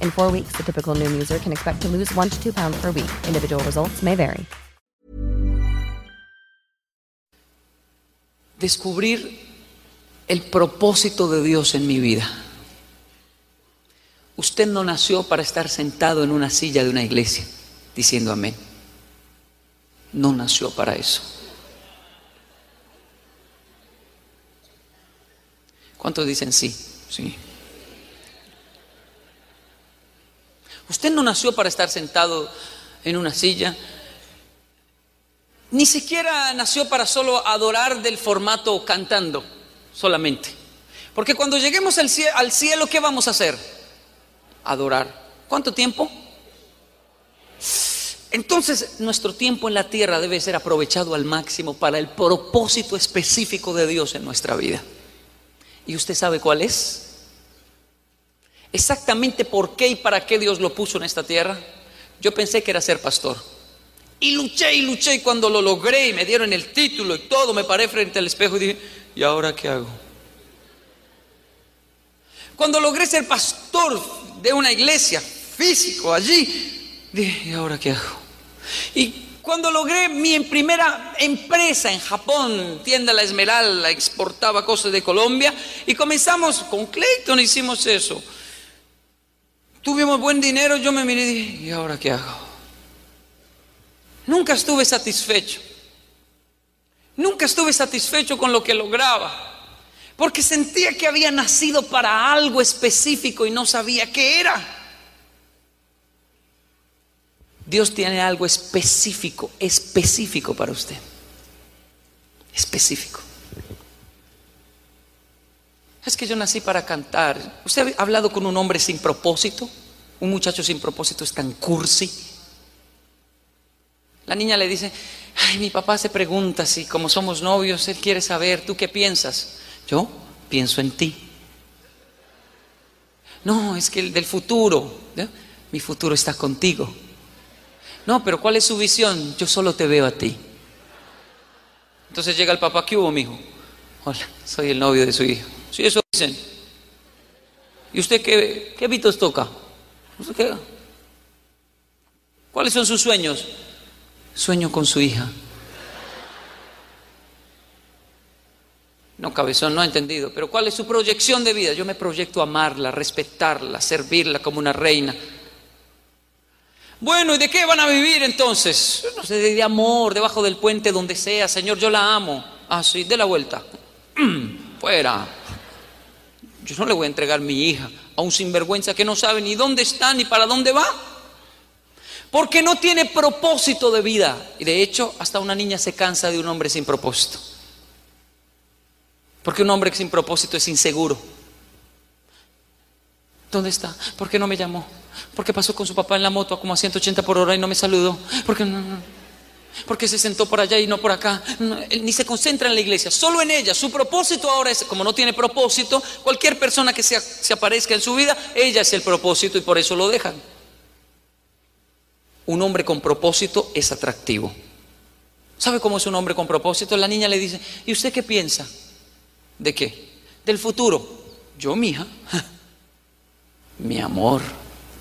In four weeks, the typical Noom user can expect to lose one to two pounds per week. Individual results may vary. Descubrir el propósito de Dios en mi vida. Usted no nació para estar sentado en una silla de una iglesia diciendo amén. No nació para eso. ¿Cuántos dicen sí? Sí. Usted no nació para estar sentado en una silla. Ni siquiera nació para solo adorar del formato cantando solamente. Porque cuando lleguemos al cielo, al cielo, ¿qué vamos a hacer? Adorar. ¿Cuánto tiempo? Entonces, nuestro tiempo en la tierra debe ser aprovechado al máximo para el propósito específico de Dios en nuestra vida. ¿Y usted sabe cuál es? Exactamente por qué y para qué Dios lo puso en esta tierra. Yo pensé que era ser pastor. Y luché y luché y cuando lo logré y me dieron el título y todo, me paré frente al espejo y dije, ¿y ahora qué hago? Cuando logré ser pastor de una iglesia físico allí, dije, ¿y ahora qué hago? Y cuando logré mi primera empresa en Japón, tienda La Esmeralda, exportaba cosas de Colombia y comenzamos con Clayton, hicimos eso. Tuvimos buen dinero, yo me miré y dije, ¿y ahora qué hago? Nunca estuve satisfecho. Nunca estuve satisfecho con lo que lograba. Porque sentía que había nacido para algo específico y no sabía qué era. Dios tiene algo específico, específico para usted. Específico. Es que yo nací para cantar. ¿Usted ha hablado con un hombre sin propósito? Un muchacho sin propósito es tan cursi. La niña le dice, ay, mi papá se pregunta si como somos novios, él quiere saber, ¿tú qué piensas? Yo pienso en ti. No, es que el del futuro, mi futuro está contigo. No, pero ¿cuál es su visión? Yo solo te veo a ti. Entonces llega el papá, ¿qué hubo, mijo? Hola, soy el novio de su hijo. Sí, eso dicen. ¿Y usted qué, qué hábitos toca? ¿Usted qué? ¿Cuáles son sus sueños? Sueño con su hija. No, cabezón, no ha entendido. Pero ¿cuál es su proyección de vida? Yo me proyecto amarla, respetarla, servirla como una reina. Bueno, ¿y de qué van a vivir entonces? No sé, de amor, debajo del puente, donde sea. Señor, yo la amo. Ah, sí, de la vuelta. Fuera. Yo no le voy a entregar mi hija a un sinvergüenza que no sabe ni dónde está ni para dónde va. Porque no tiene propósito de vida. Y de hecho, hasta una niña se cansa de un hombre sin propósito. Porque un hombre sin propósito es inseguro. ¿Dónde está? ¿Por qué no me llamó? ¿Por qué pasó con su papá en la moto a como a 180 por hora y no me saludó? ¿Por qué no? Porque se sentó por allá y no por acá. Ni se concentra en la iglesia, solo en ella. Su propósito ahora es, como no tiene propósito, cualquier persona que se, se aparezca en su vida, ella es el propósito y por eso lo dejan. Un hombre con propósito es atractivo. ¿Sabe cómo es un hombre con propósito? La niña le dice, ¿y usted qué piensa? ¿De qué? Del futuro. Yo, mija, mi amor,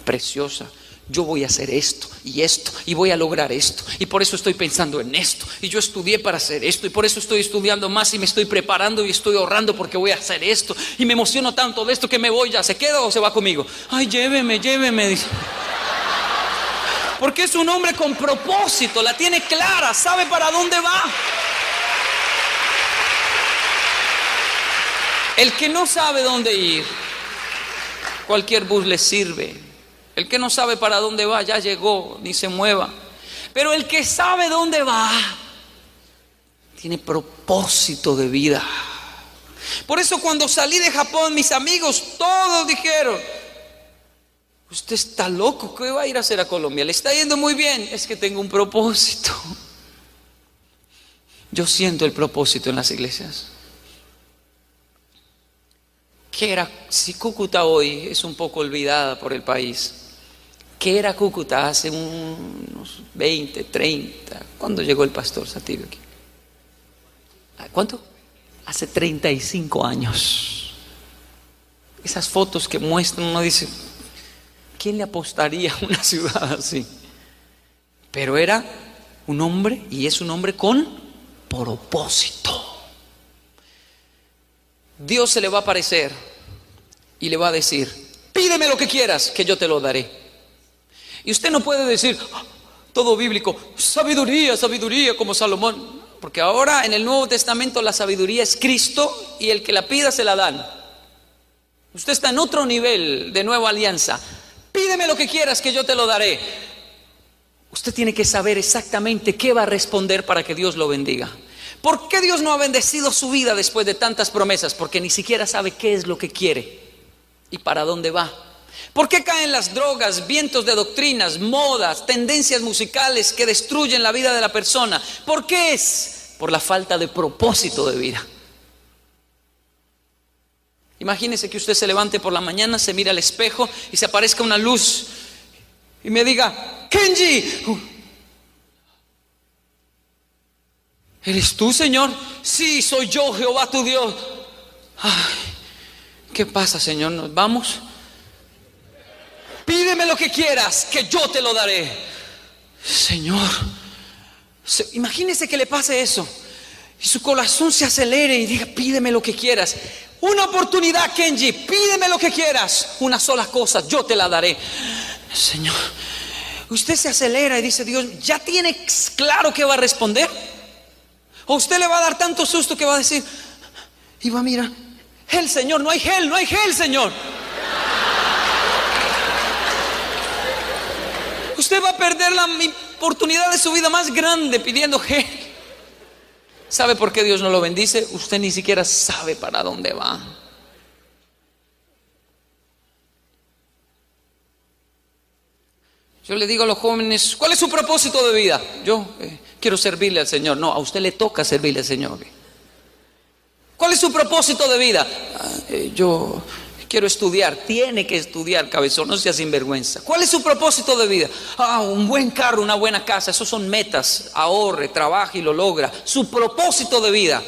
preciosa, yo voy a hacer esto y esto y voy a lograr esto y por eso estoy pensando en esto y yo estudié para hacer esto y por eso estoy estudiando más y me estoy preparando y estoy ahorrando porque voy a hacer esto y me emociono tanto de esto que me voy ya, ¿se queda o se va conmigo? Ay, lléveme, lléveme. Porque es un hombre con propósito, la tiene clara, sabe para dónde va. El que no sabe dónde ir, cualquier bus le sirve. El que no sabe para dónde va, ya llegó, ni se mueva. Pero el que sabe dónde va, tiene propósito de vida. Por eso cuando salí de Japón, mis amigos todos dijeron, usted está loco, ¿qué va a ir a hacer a Colombia? Le está yendo muy bien, es que tengo un propósito. Yo siento el propósito en las iglesias. ¿Qué era? Si Cúcuta hoy es un poco olvidada por el país, ¿Qué era Cúcuta hace unos 20, 30? ¿Cuándo llegó el pastor Satillo aquí? ¿Cuánto? Hace 35 años. Esas fotos que muestran, uno dice, ¿quién le apostaría a una ciudad así? Pero era un hombre y es un hombre con propósito. Dios se le va a aparecer y le va a decir, pídeme lo que quieras, que yo te lo daré. Y usted no puede decir, ah, todo bíblico, sabiduría, sabiduría como Salomón. Porque ahora en el Nuevo Testamento la sabiduría es Cristo y el que la pida se la dan. Usted está en otro nivel de nueva alianza. Pídeme lo que quieras que yo te lo daré. Usted tiene que saber exactamente qué va a responder para que Dios lo bendiga. ¿Por qué Dios no ha bendecido su vida después de tantas promesas? Porque ni siquiera sabe qué es lo que quiere y para dónde va. ¿Por qué caen las drogas, vientos de doctrinas, modas, tendencias musicales que destruyen la vida de la persona? ¿Por qué es? Por la falta de propósito de vida. Imagínese que usted se levante por la mañana, se mira al espejo y se aparezca una luz y me diga, Kenji, ¿eres tú, Señor? Sí, soy yo, Jehová tu Dios. ¿Qué pasa, Señor? ¿Nos vamos? pídeme lo que quieras, que yo te lo daré. Señor, imagínese que le pase eso. Y su corazón se acelere y diga, pídeme lo que quieras. Una oportunidad, Kenji, pídeme lo que quieras. Una sola cosa, yo te la daré. Señor, usted se acelera y dice, Dios, ¿ya tiene claro que va a responder? O usted le va a dar tanto susto que va a decir, y va a mirar, el Señor, no hay gel, no hay gel, Señor. Usted va a perder la oportunidad de su vida más grande pidiendo gel. ¿Sabe por qué Dios no lo bendice? Usted ni siquiera sabe para dónde va. Yo le digo a los jóvenes, ¿cuál es su propósito de vida? Yo eh, quiero servirle al Señor. No, a usted le toca servirle al Señor. ¿Cuál es su propósito de vida? Ah, eh, yo quiero estudiar. Tiene que estudiar, cabezón, no sea sinvergüenza. ¿Cuál es su propósito de vida? Ah, un buen carro, una buena casa, esos son metas. Ahorre, trabaje y lo logra. Su propósito de vida.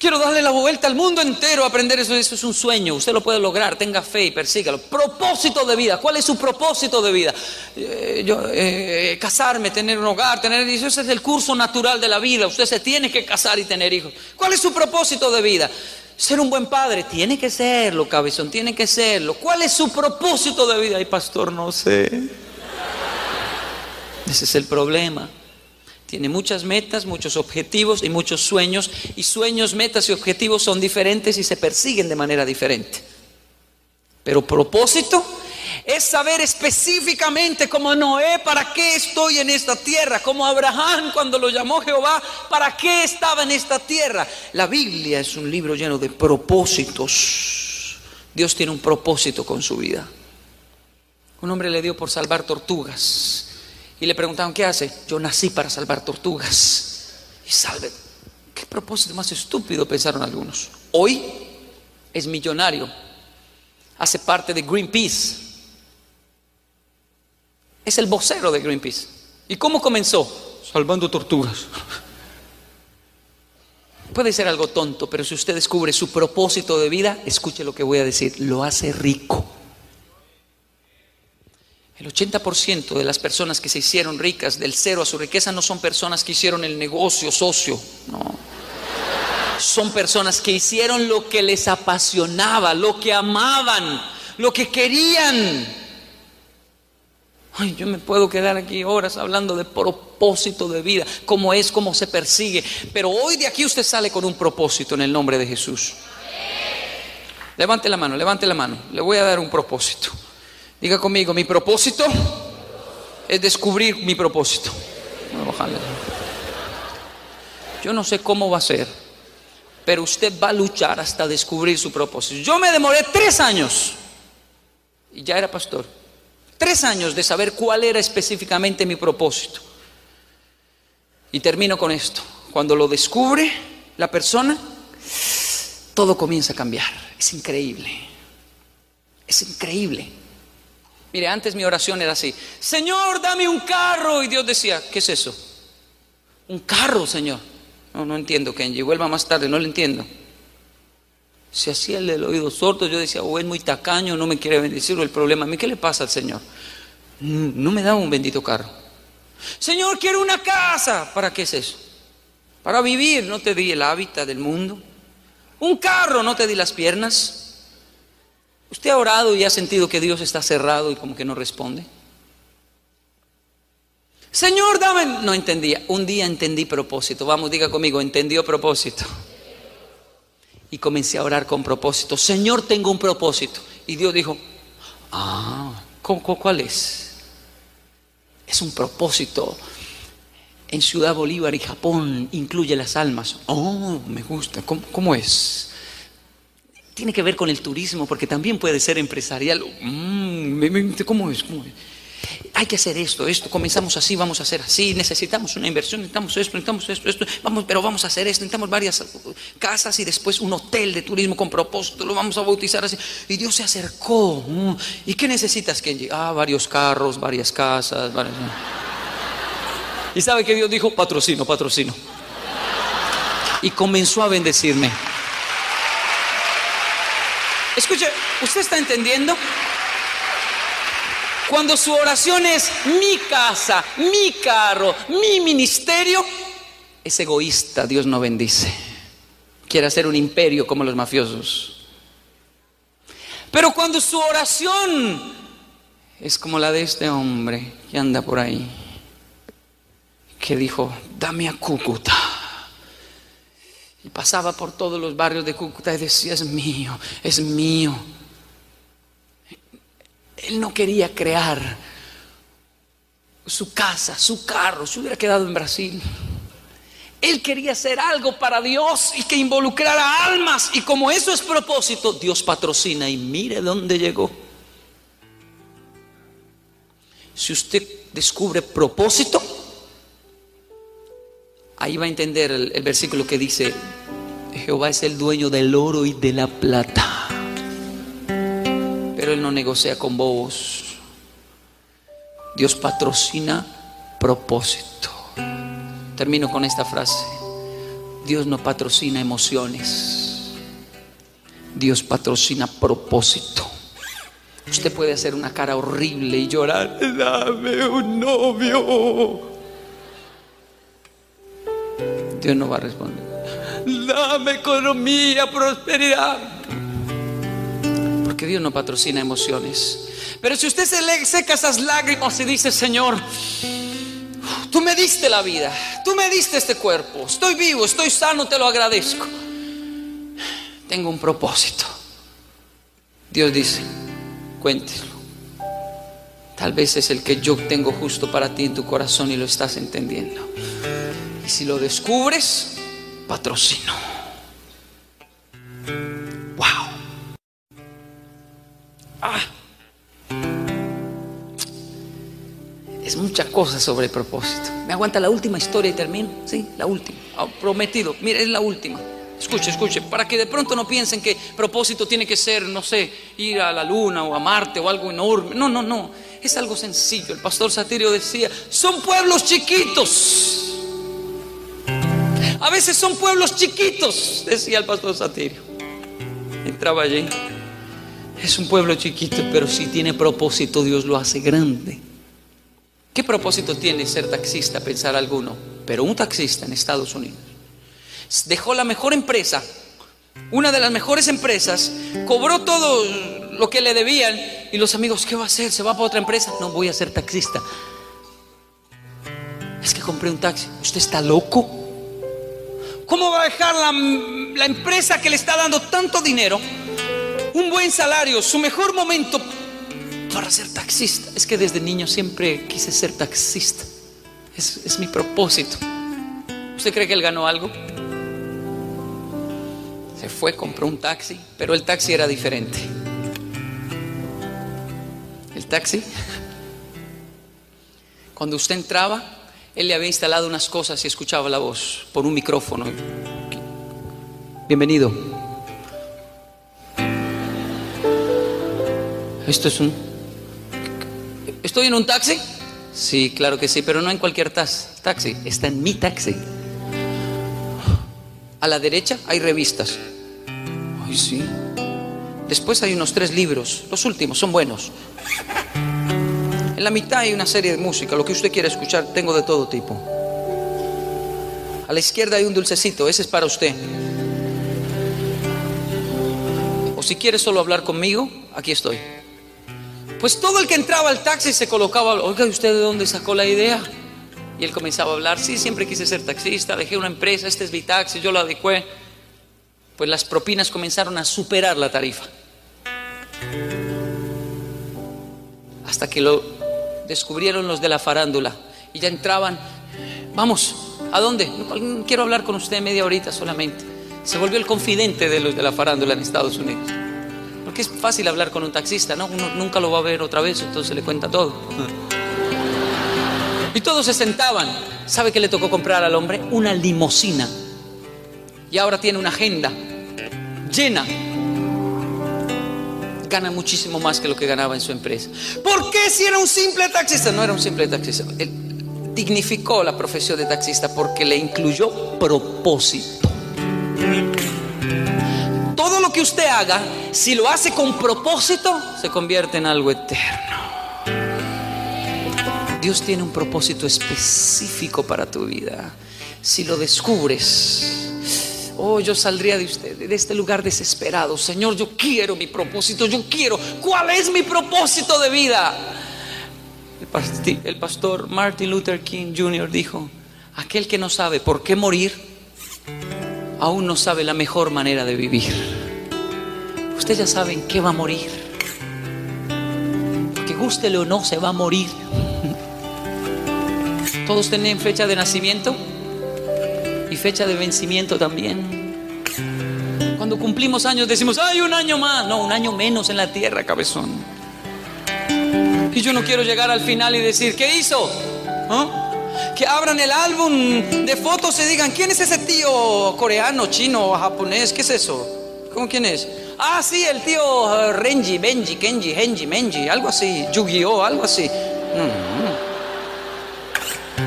Quiero darle la vuelta al mundo entero, aprender eso, eso es un sueño, usted lo puede lograr, tenga fe y persígalo. Propósito de vida, ¿cuál es su propósito de vida? Eh, yo, eh, casarme, tener un hogar, tener hijos, ese es el curso natural de la vida, usted se tiene que casar y tener hijos. ¿Cuál es su propósito de vida? Ser un buen padre, tiene que serlo, cabezón, tiene que serlo. ¿Cuál es su propósito de vida? Ay, pastor, no sé. Ese es el problema. Tiene muchas metas, muchos objetivos y muchos sueños. Y sueños, metas y objetivos son diferentes y se persiguen de manera diferente. Pero propósito es saber específicamente como Noé, ¿para qué estoy en esta tierra? Como Abraham cuando lo llamó Jehová, ¿para qué estaba en esta tierra? La Biblia es un libro lleno de propósitos. Dios tiene un propósito con su vida. Un hombre le dio por salvar tortugas y le preguntaron, ¿qué hace? Yo nací para salvar tortugas. Y salve. ¿Qué propósito más estúpido pensaron algunos? Hoy es millonario. Hace parte de Greenpeace es el vocero de Greenpeace. ¿Y cómo comenzó? Salvando tortugas. Puede ser algo tonto, pero si usted descubre su propósito de vida, escuche lo que voy a decir, lo hace rico. El 80% de las personas que se hicieron ricas del cero a su riqueza no son personas que hicieron el negocio socio, no. Son personas que hicieron lo que les apasionaba, lo que amaban, lo que querían. Ay, yo me puedo quedar aquí horas hablando de propósito de vida, cómo es, cómo se persigue. Pero hoy de aquí usted sale con un propósito en el nombre de Jesús. Levante la mano, levante la mano. Le voy a dar un propósito. Diga conmigo, mi propósito es descubrir mi propósito. Yo no sé cómo va a ser, pero usted va a luchar hasta descubrir su propósito. Yo me demoré tres años y ya era pastor. Tres años de saber cuál era específicamente mi propósito. Y termino con esto. Cuando lo descubre la persona, todo comienza a cambiar. Es increíble. Es increíble. Mire, antes mi oración era así, Señor, dame un carro. Y Dios decía, ¿qué es eso? Un carro, Señor. No, no entiendo, Kenji, vuelva más tarde, no lo entiendo. Si hacía el oído sordo, yo decía, o oh, es muy tacaño, no me quiere bendecir, o el problema, ¿a mí qué le pasa al Señor? No me da un bendito carro. Señor, quiero una casa. ¿Para qué es eso? Para vivir, no te di el hábitat del mundo. Un carro, no te di las piernas. ¿Usted ha orado y ha sentido que Dios está cerrado y como que no responde? Señor, dame... No entendía. Un día entendí propósito. Vamos, diga conmigo, entendió propósito. Y comencé a orar con propósito. Señor, tengo un propósito. Y Dios dijo, ah, ¿cuál es? Es un propósito. En Ciudad Bolívar y Japón incluye las almas. Oh, me gusta. cómo es? Tiene que ver con el turismo, porque también puede ser empresarial. Mm, ¿Cómo es? Hay que hacer esto, esto, comenzamos así, vamos a hacer así, necesitamos una inversión, necesitamos esto, necesitamos esto, esto, vamos, pero vamos a hacer esto, necesitamos varias casas y después un hotel de turismo con propósito, lo vamos a bautizar así. Y Dios se acercó. Mm, ¿Y qué necesitas, Kenji? Ah, varios carros, varias casas. ¿Y sabe que Dios dijo? Patrocino, patrocino. Y comenzó a bendecirme. Escuche, ¿usted está entendiendo? Cuando su oración es mi casa, mi carro, mi ministerio, es egoísta, Dios no bendice. Quiere hacer un imperio como los mafiosos. Pero cuando su oración es como la de este hombre que anda por ahí, que dijo, dame a Cúcuta. Y pasaba por todos los barrios de Cúcuta y decía, es mío, es mío. Él no quería crear su casa, su carro, se hubiera quedado en Brasil. Él quería hacer algo para Dios y que involucrara almas. Y como eso es propósito, Dios patrocina y mire dónde llegó. Si usted descubre propósito, Ahí va a entender el, versículo que dice, Jehová es el dueño del oro y de la plata, pero Él no negocia con bobos. Dios patrocina propósito. Termino con esta frase. Dios no patrocina emociones. Dios patrocina propósito. Usted puede hacer una cara horrible y llorar, dame un novio. Dios no va a responder. Dame economía, prosperidad. Porque Dios no patrocina emociones. Pero si usted se le seca esas lágrimas y dice, Señor, tú me diste la vida, tú me diste este cuerpo, estoy vivo, estoy sano, te lo agradezco. Tengo un propósito. Dios dice, cuéntelo. Tal vez es el que yo tengo justo para ti en tu corazón y lo estás entendiendo si lo descubres, patrocino. Wow. Ah. Es mucha cosa sobre el propósito. ¿Me aguanta la última historia y termino? Sí, la última. Ah, prometido. Mire, es la última. Escuche, escuche, para que de pronto no piensen que propósito tiene que ser, no sé, ir a la luna o a Marte o algo enorme. No, no, no. Es algo sencillo. El pastor Satirio decía, son pueblos chiquitos A veces son pueblos chiquitos, decía el pastor Satirio. Entraba allí. Es un pueblo chiquito, pero si tiene propósito, Dios lo hace grande. ¿Qué propósito tiene ser taxista? Pensar alguno. Pero un taxista en Estados Unidos dejó la mejor empresa, una de las mejores empresas, cobró todo lo que le debían y los amigos, ¿qué va a hacer? ¿Se va para otra empresa? No, voy a ser taxista. Es que compré un taxi. ¿Usted está loco? ¿Cómo va a dejar la, la empresa que le está dando tanto dinero, un buen salario, su mejor momento para ser taxista? Es que desde niño siempre quise ser taxista. Es, es mi propósito. ¿Usted cree que él ganó algo? Se fue, compró un taxi, pero el taxi era diferente. El taxi, cuando usted entraba, él le había instalado unas cosas y escuchaba la voz por un micrófono. Bienvenido. Esto es un... ¿Estoy en un taxi? Sí, claro que sí, pero no en cualquier taxi. Está en mi taxi. A la derecha hay revistas. Ay, sí. Después hay unos tres libros. Los últimos son buenos. En la mitad hay una serie de música. Lo que usted quiera escuchar, tengo de todo tipo. A la izquierda hay un dulcecito. Ese es para usted. O si quiere solo hablar conmigo, aquí estoy. Pues todo el que entraba al taxi se colocaba, oiga, ¿usted de dónde sacó la idea? Y él comenzaba a hablar, sí, siempre quise ser taxista, dejé una empresa, este es mi taxi, yo lo adecué. Pues las propinas comenzaron a superar la tarifa. Hasta que lo descubrieron los de la farándula y ya entraban, vamos, ¿a dónde? Quiero hablar con usted media horita solamente. Se volvió el confidente de los de la farándula en Estados Unidos. Porque es fácil hablar con un taxista, ¿no? Uno nunca lo va a ver otra vez, entonces le cuenta todo. Y todos se sentaban. ¿Sabe qué le tocó comprar al hombre? Una limosina. Y ahora tiene una agenda llena. Gana muchísimo más que lo que ganaba en su empresa. ¿Por qué si era un simple taxista? No era un simple taxista. Él dignificó la profesión de taxista porque le incluyó propósito. Todo lo que usted haga, si lo hace con propósito, se convierte en algo eterno. Dios tiene un propósito específico para tu vida. Si lo descubres, oh, yo saldría de usted, de este lugar desesperado. Señor, yo quiero mi propósito, yo quiero. ¿Cuál es mi propósito de vida? El pastor Martin Luther King Jr. dijo, aquel que no sabe por qué morir, aún no sabe la mejor manera de vivir. Usted ya sabe en qué va a morir. Que gústele o no, se va a morir. Todos tienen fecha de nacimiento fecha de vencimiento también. Cuando cumplimos años decimos, hay un año más. No, un año menos en la tierra, cabezón. Y yo no quiero llegar al final y decir, ¿qué hizo? ¿Ah? Que abran el álbum de fotos y digan, ¿quién es ese tío coreano, chino, japonés? ¿Qué es eso? ¿Cómo quién es? Ah, sí, el tío uh, Renji, Benji, Kenji, Henji, Menji, algo así, Yu-Gi-Oh, algo así. Mm.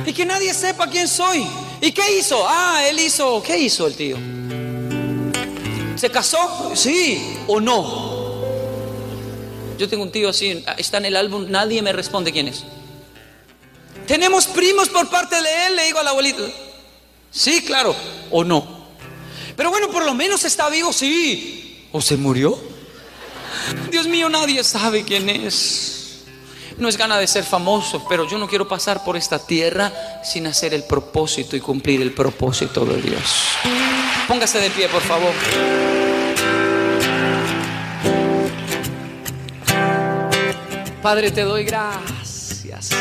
Y que nadie sepa quién soy. ¿Y qué hizo? Ah, él hizo. ¿Qué hizo el tío? ¿Se casó? Sí o no. Yo tengo un tío así, está en el álbum, nadie me responde quién es. Tenemos primos por parte de él, le digo al abuelito. Sí, claro, o no. Pero bueno, por lo menos está vivo, sí. ¿O se murió? Dios mío, nadie sabe quién es. No es gana de ser famoso, pero yo no quiero pasar por esta tierra sin hacer el propósito y cumplir el propósito de Dios. Póngase de pie, por favor. Padre, te doy gracias.